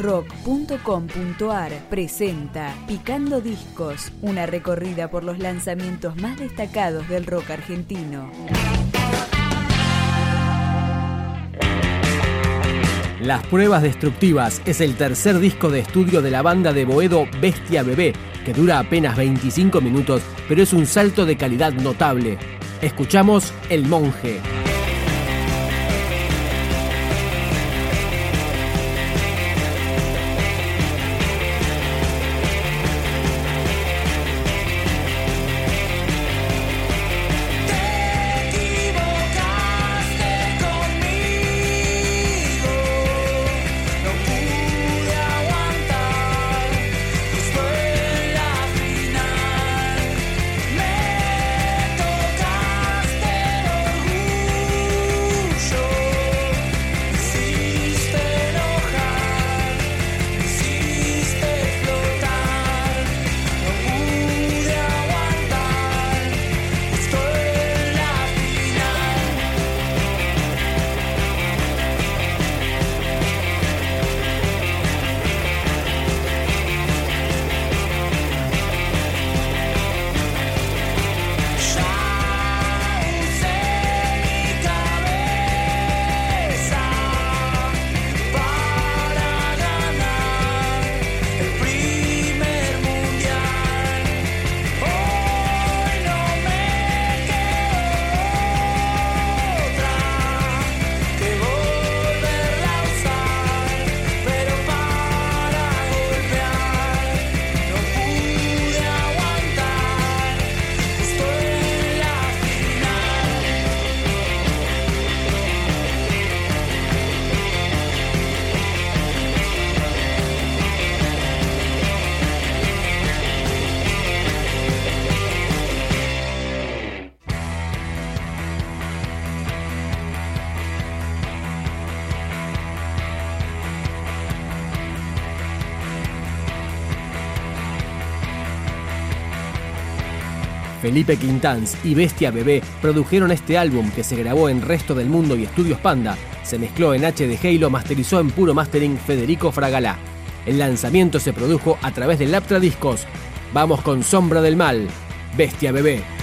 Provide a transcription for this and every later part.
rock.com.ar presenta Picando Discos, una recorrida por los lanzamientos más destacados del rock argentino. Las Pruebas Destructivas es el tercer disco de estudio de la banda de Boedo Bestia Bebé, que dura apenas 25 minutos, pero es un salto de calidad notable. Escuchamos El Monje. Felipe Quintanz y Bestia Bebé produjeron este álbum que se grabó en Resto del Mundo y Estudios Panda, se mezcló en HD y lo masterizó en puro mastering Federico Fragalá. El lanzamiento se produjo a través de Laptra Discos. Vamos con Sombra del Mal, Bestia Bebé.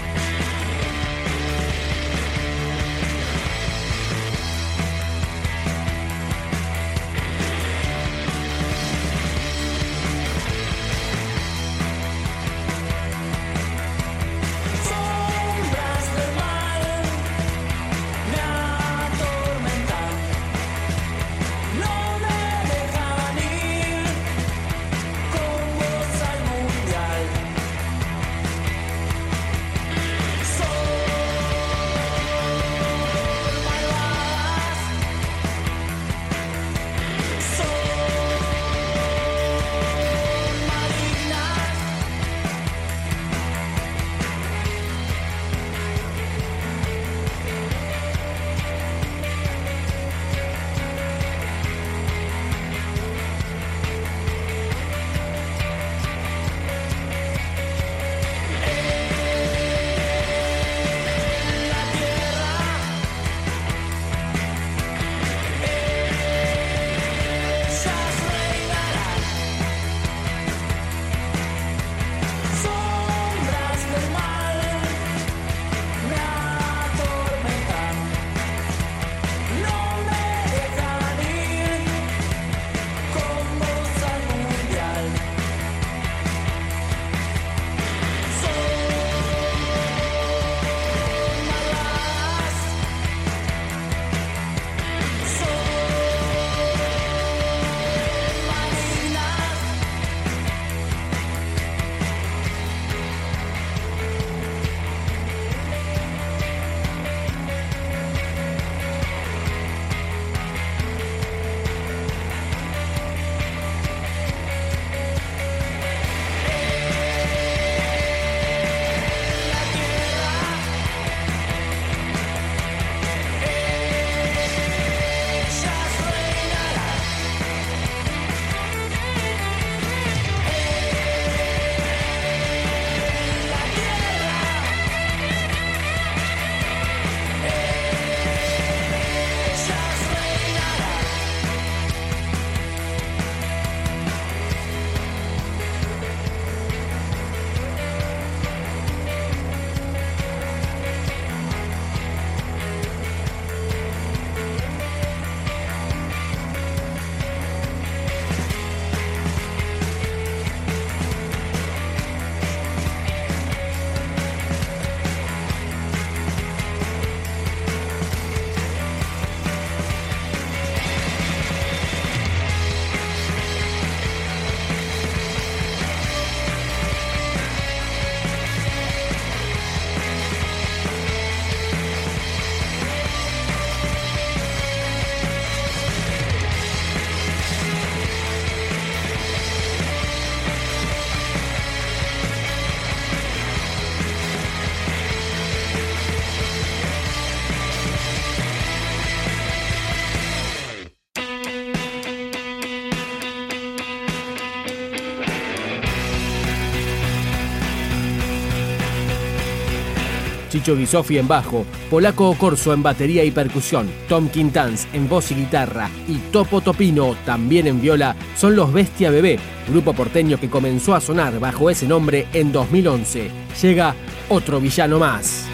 Chicho Guisofi en bajo, Polaco Corso en batería y percusión, Tom Quintans en voz y guitarra y Topo Topino también en viola son los Bestia Bebé, grupo porteño que comenzó a sonar bajo ese nombre en 2011. Llega otro villano más.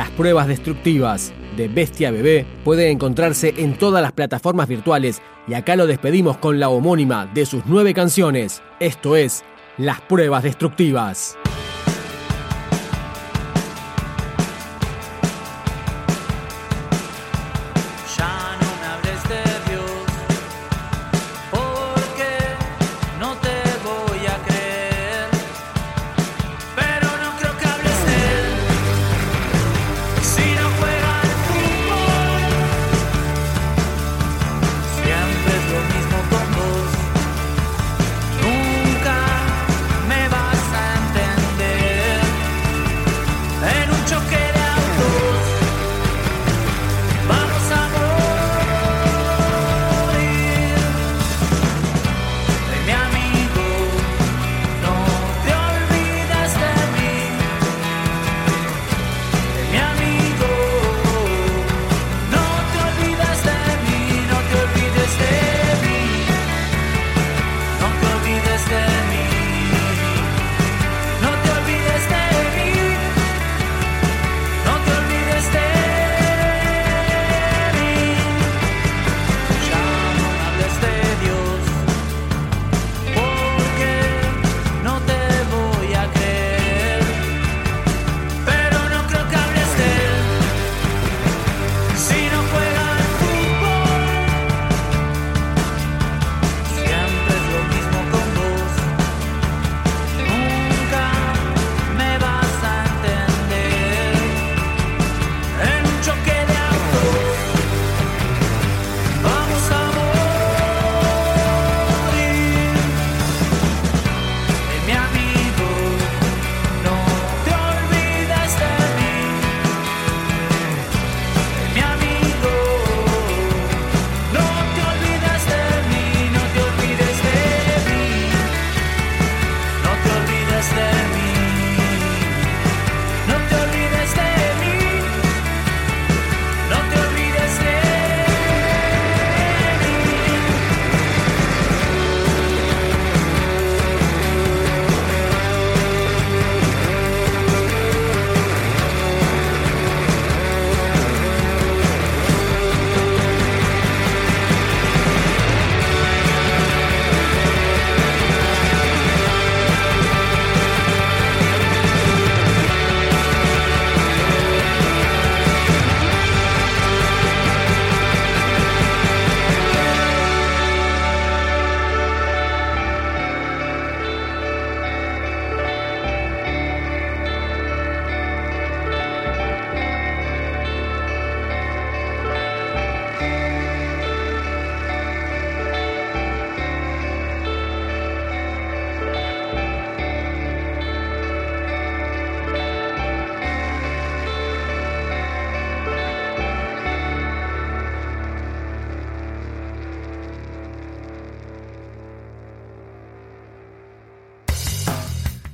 Las pruebas destructivas de Bestia Bebé pueden encontrarse en todas las plataformas virtuales y acá lo despedimos con la homónima de sus nueve canciones. Esto es Las pruebas destructivas.